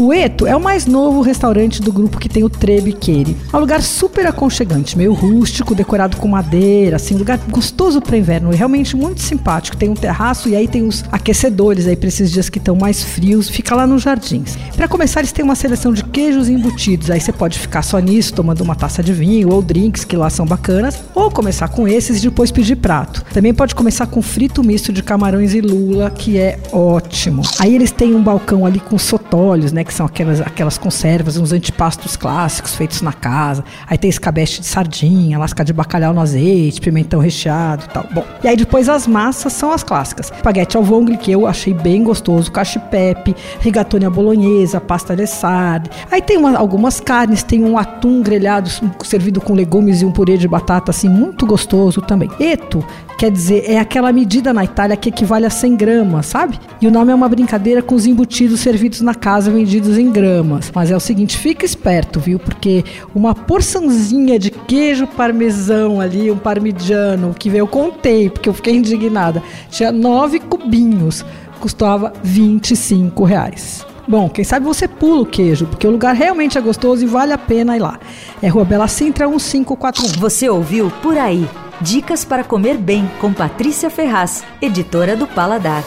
O Eto é o mais novo restaurante do grupo que tem o Trebiqueire. É um lugar super aconchegante, meio rústico, decorado com madeira, assim, lugar gostoso para inverno e realmente muito simpático. Tem um terraço e aí tem os aquecedores aí para esses dias que estão mais frios. Fica lá nos jardins. Para começar, eles têm uma seleção de queijos embutidos. Aí você pode ficar só nisso, tomando uma taça de vinho ou drinks que lá são bacanas, ou começar com esses e depois pedir prato. Também pode começar com frito misto de camarões e lula, que é ótimo. Aí eles têm um balcão ali com sotólios, né? Que são aquelas, aquelas conservas, uns antipastos clássicos feitos na casa. Aí tem escabeche de sardinha, lasca de bacalhau no azeite, pimentão recheado e tal. Bom, e aí depois as massas são as clássicas. Espaguete ao vongole, que eu achei bem gostoso, cachipepe, rigatone à bolonhesa, pasta de sarde. Aí tem uma, algumas carnes, tem um atum grelhado servido com legumes e um purê de batata, assim, muito gostoso também. Eto Quer dizer, é aquela medida na Itália que equivale a 100 gramas, sabe? E o nome é uma brincadeira com os embutidos servidos na casa vendidos em gramas. Mas é o seguinte, fica esperto, viu? Porque uma porçãozinha de queijo parmesão ali, um parmigiano, que eu contei, porque eu fiquei indignada, tinha nove cubinhos, custava 25 reais. Bom, quem sabe você pula o queijo, porque o lugar realmente é gostoso e vale a pena ir lá. É Rua Bela Sintra 1541. Você ouviu Por Aí. Dicas para comer bem com Patrícia Ferraz, editora do Paladar.